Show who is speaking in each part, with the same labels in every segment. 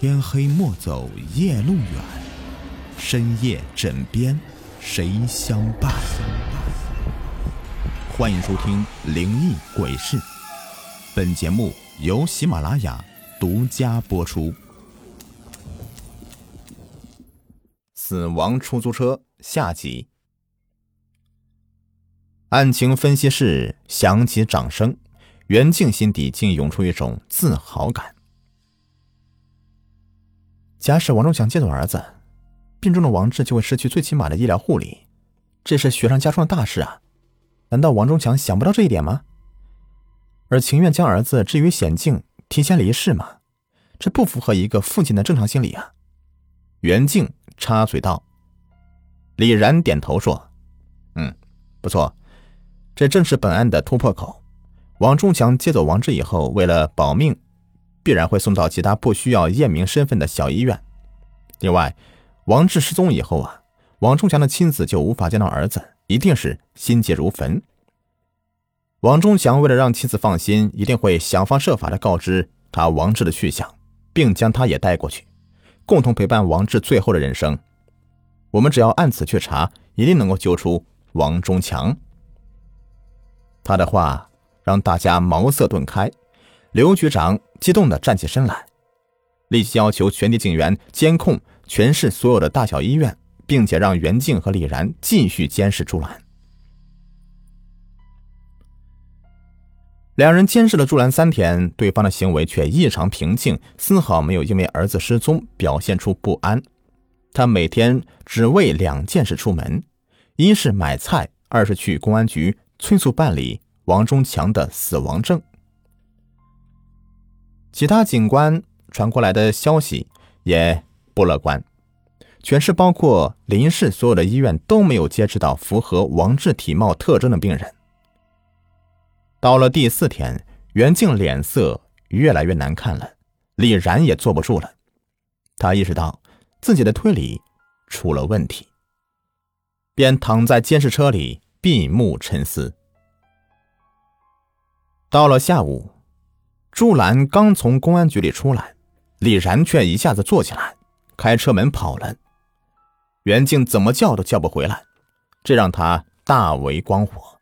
Speaker 1: 天黑莫走夜路远，深夜枕边谁相伴？欢迎收听《灵异鬼事》，本节目由喜马拉雅独家播出。死亡出租车下集，案情分析室响起掌声，袁静心底竟涌出一种自豪感。假使王忠强接走儿子，病重的王志就会失去最起码的医疗护理，这是雪上加霜的大事啊！难道王忠强想不到这一点吗？而情愿将儿子置于险境，提前离世吗？这不符合一个父亲的正常心理啊！袁静插嘴道。李然点头说：“嗯，不错，这正是本案的突破口。王忠强接走王志以后，为了保命。”必然会送到其他不需要验明身份的小医院。另外，王志失踪以后啊，王忠强的妻子就无法见到儿子，一定是心急如焚。王忠强为了让妻子放心，一定会想方设法的告知他王志的去向，并将他也带过去，共同陪伴王志最后的人生。我们只要按此去查，一定能够揪出王忠强。他的话让大家茅塞顿开。刘局长激动地站起身来，立即要求全体警员监控全市所有的大小医院，并且让袁静和李然继续监视朱兰。两人监视了朱兰三天，对方的行为却异常平静，丝毫没有因为儿子失踪表现出不安。他每天只为两件事出门：一是买菜，二是去公安局催促办理王忠强的死亡证。其他警官传过来的消息也不乐观，全市包括林市所有的医院都没有接治到符合王志体貌特征的病人。到了第四天，袁静脸色越来越难看了，李然也坐不住了，他意识到自己的推理出了问题，便躺在监视车里闭目沉思。到了下午。朱兰刚从公安局里出来，李然却一下子坐起来，开车门跑了。袁静怎么叫都叫不回来，这让他大为光火，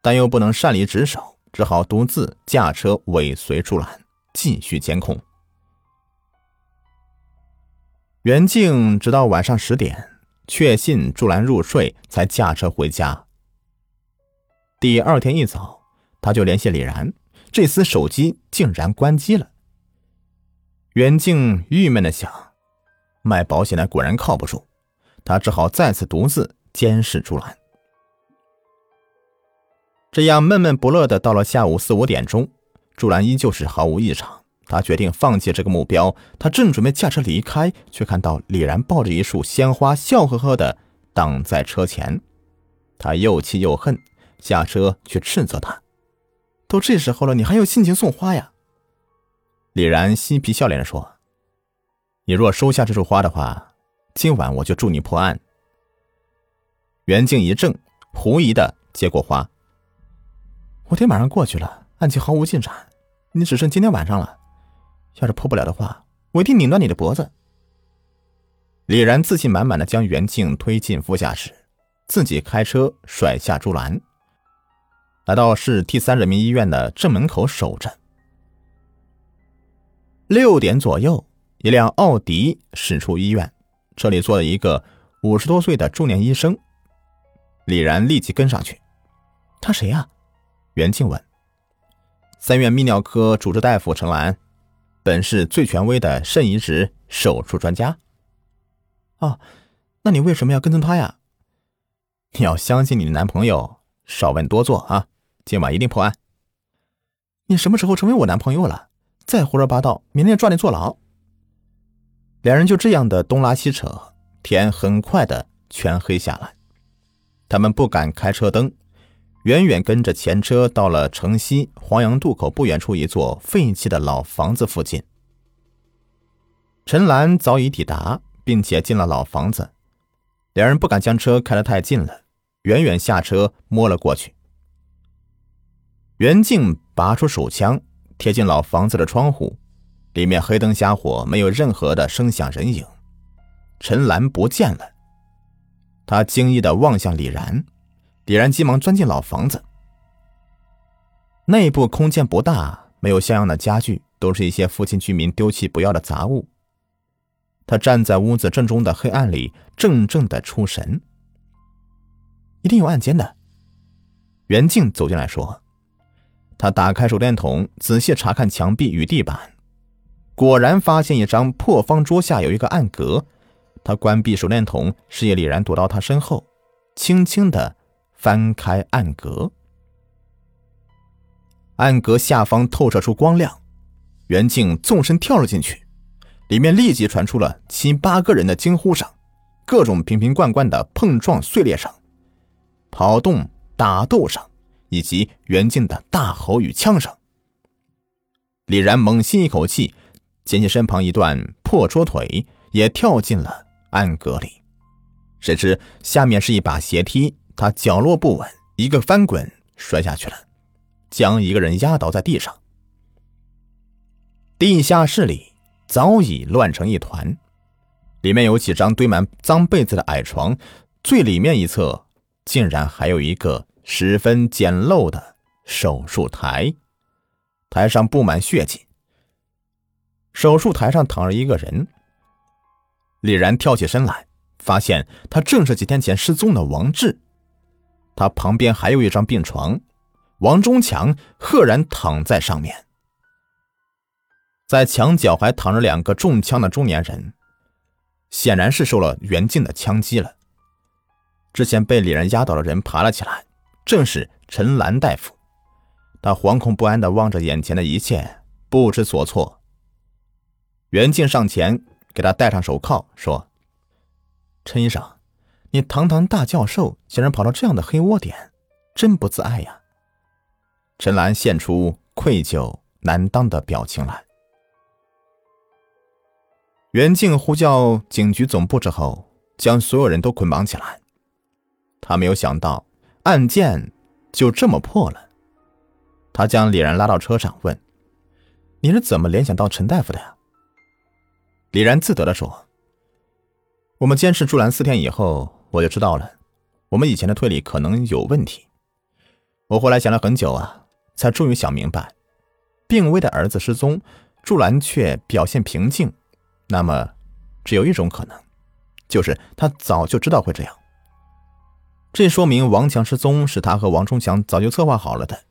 Speaker 1: 但又不能擅离职守，只好独自驾车尾随朱兰，继续监控。袁静直到晚上十点，确信朱兰入睡，才驾车回家。第二天一早，他就联系李然。这厮手机竟然关机了。袁静郁闷的想：卖保险的果然靠不住，他只好再次独自监视朱兰。这样闷闷不乐的到了下午四五点钟，朱兰依旧是毫无异常。他决定放弃这个目标。他正准备驾车离开，却看到李然抱着一束鲜花，笑呵呵的挡在车前。他又气又恨，下车去斥责他。都这时候了，你还有心情送花呀？李然嬉皮笑脸的说：“你若收下这束花的话，今晚我就助你破案。”袁静一怔，狐疑的接过花：“我天马上过去了，案情毫无进展，你只剩今天晚上了。要是破不了的话，我一定拧断你的脖子。”李然自信满满的将袁静推进副驾驶，自己开车甩下朱兰。来到市第三人民医院的正门口守着。六点左右，一辆奥迪驶出医院，这里坐了一个五十多岁的中年医生。李然立即跟上去。他谁呀？袁静问。三院泌尿科主治大夫陈兰，本市最权威的肾移植手术专家。哦，那你为什么要跟踪他呀？你要相信你的男朋友，少问多做啊。今晚一定破案。你什么时候成为我男朋友了？再胡说八道，明天抓你坐牢。两人就这样的东拉西扯，天很快的全黑下来。他们不敢开车灯，远远跟着前车到了城西黄杨渡口不远处一座废弃的老房子附近。陈兰早已抵达，并且进了老房子。两人不敢将车开得太近了，远远下车摸了过去。袁静拔出手枪，贴近老房子的窗户，里面黑灯瞎火，没有任何的声响人影。陈兰不见了。他惊异的望向李然，李然急忙钻进老房子。内部空间不大，没有像样的家具，都是一些附近居民丢弃不要的杂物。他站在屋子正中的黑暗里，怔怔的出神。一定有暗间的。袁静走进来说：“他打开手电筒，仔细查看墙壁与地板，果然发现一张破方桌下有一个暗格。”他关闭手电筒，示意李然躲到他身后，轻轻的翻开暗格。暗格下方透射出光亮，袁静纵身跳了进去，里面立即传出了七八个人的惊呼声，各种瓶瓶罐罐的碰撞碎裂声，跑动打斗声，以及袁静的大吼与枪声。李然猛吸一口气，捡起身旁一段破桌腿，也跳进了。暗格里，谁知下面是一把斜梯，他脚落不稳，一个翻滚摔下去了，将一个人压倒在地上。地下室里早已乱成一团，里面有几张堆满脏被子的矮床，最里面一侧竟然还有一个十分简陋的手术台，台上布满血迹。手术台上躺着一个人。李然跳起身来，发现他正是几天前失踪的王志。他旁边还有一张病床，王忠强赫然躺在上面。在墙角还躺着两个中枪的中年人，显然是受了袁静的枪击了。之前被李然压倒的人爬了起来，正是陈兰大夫。他惶恐不安地望着眼前的一切，不知所措。袁静上前。给他戴上手铐，说：“陈医生，你堂堂大教授，竟然跑到这样的黑窝点，真不自爱呀！”陈兰现出愧疚难当的表情来。袁静呼叫警局总部之后，将所有人都捆绑起来。他没有想到案件就这么破了。他将李然拉到车上，问：“你是怎么联想到陈大夫的呀？”李然自得的说：“我们监视朱兰四天以后，我就知道了，我们以前的推理可能有问题。我后来想了很久啊，才终于想明白，病危的儿子失踪，朱兰却表现平静，那么只有一种可能，就是他早就知道会这样。这说明王强失踪是他和王忠强早就策划好了的。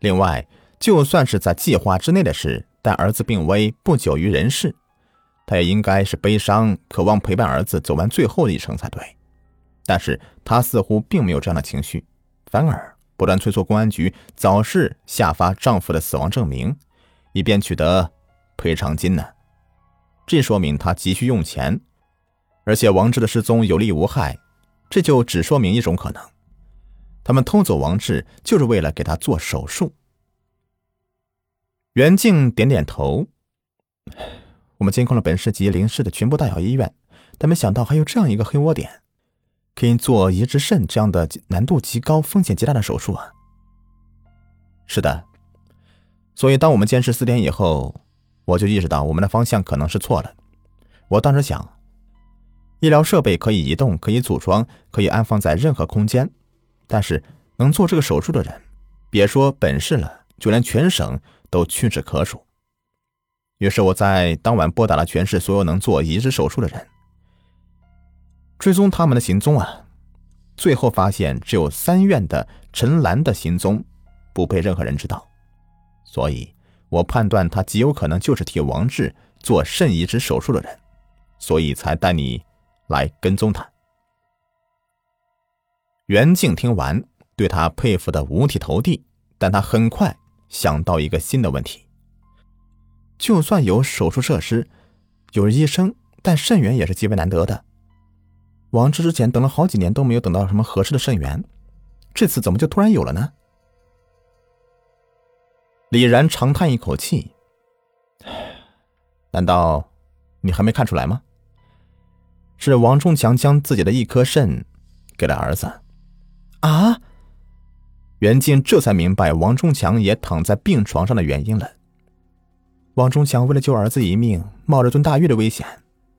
Speaker 1: 另外，就算是在计划之内的事，但儿子病危不久于人世。”他也应该是悲伤，渴望陪伴儿子走完最后的一程才对，但是他似乎并没有这样的情绪，反而不断催促公安局早日下发丈夫的死亡证明，以便取得赔偿金呢。这说明他急需用钱，而且王志的失踪有利无害，这就只说明一种可能：他们偷走王志就是为了给他做手术。袁静点点头。我们监控了本市及邻市的全部大小医院，但没想到还有这样一个黑窝点，可以做移植肾这样的难度极高、风险极大的手术啊！是的，所以当我们监视四天以后，我就意识到我们的方向可能是错了。我当时想，医疗设备可以移动、可以组装、可以安放在任何空间，但是能做这个手术的人，别说本市了，就连全省都屈指可数。于是我在当晚拨打了全市所有能做移植手术的人，追踪他们的行踪啊，最后发现只有三院的陈兰的行踪不被任何人知道，所以我判断他极有可能就是替王志做肾移植手术的人，所以才带你来跟踪他。袁静听完，对他佩服的五体投地，但他很快想到一个新的问题。就算有手术设施，有医生，但肾源也是极为难得的。王志之前等了好几年都没有等到什么合适的肾源，这次怎么就突然有了呢？李然长叹一口气：“难道你还没看出来吗？是王忠强将自己的一颗肾给了儿子。”啊！袁静这才明白王忠强也躺在病床上的原因了。王忠强为了救儿子一命，冒着蹲大狱的危险，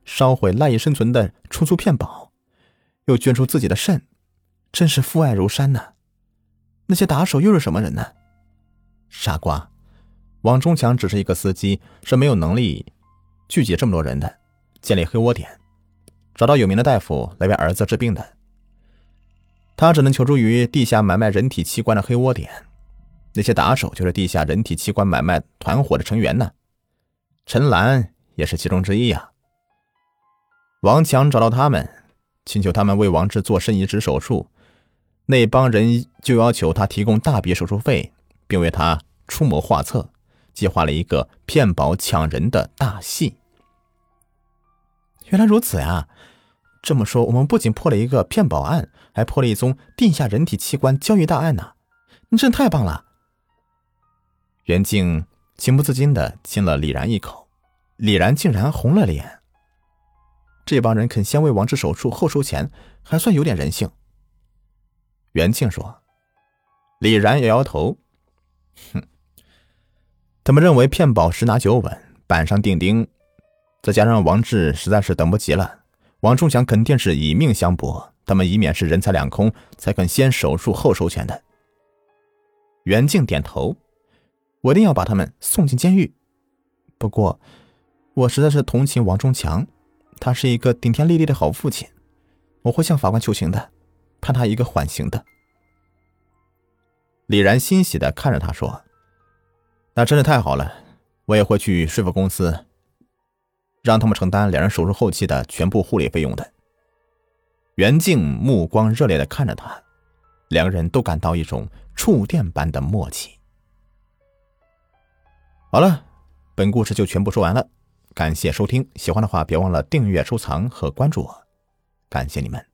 Speaker 1: 烧毁赖以生存的出租骗保，又捐出自己的肾，真是父爱如山呐！那些打手又是什么人呢？傻瓜，王忠强只是一个司机，是没有能力聚集这么多人的，建立黑窝点，找到有名的大夫来为儿子治病的。他只能求助于地下买卖人体器官的黑窝点，那些打手就是地下人体器官买卖团伙的成员呢。陈兰也是其中之一呀。王强找到他们，请求他们为王志做肾移植手术，那帮人就要求他提供大笔手术费，并为他出谋划策，计划了一个骗保抢人的大戏。原来如此呀！这么说，我们不仅破了一个骗保案，还破了一宗地下人体器官交易大案呢！你真太棒了！袁静情不自禁的亲了李然一口，李然竟然红了脸。这帮人肯先为王志手术后收钱，还算有点人性。袁静说：“李然摇摇头，哼，他们认为骗保十拿九稳，板上钉钉，再加上王志实在是等不及了。”王忠祥肯定是以命相搏，他们以免是人财两空，才肯先手术后收钱的。袁静点头，我一定要把他们送进监狱。不过，我实在是同情王忠强，他是一个顶天立地的好父亲，我会向法官求情的，判他一个缓刑的。李然欣喜的看着他说：“那真是太好了，我也会去说服公司。”让他们承担两人手术后期的全部护理费用的。袁静目光热烈的看着他，两个人都感到一种触电般的默契。好了，本故事就全部说完了，感谢收听，喜欢的话别忘了订阅、收藏和关注我，感谢你们。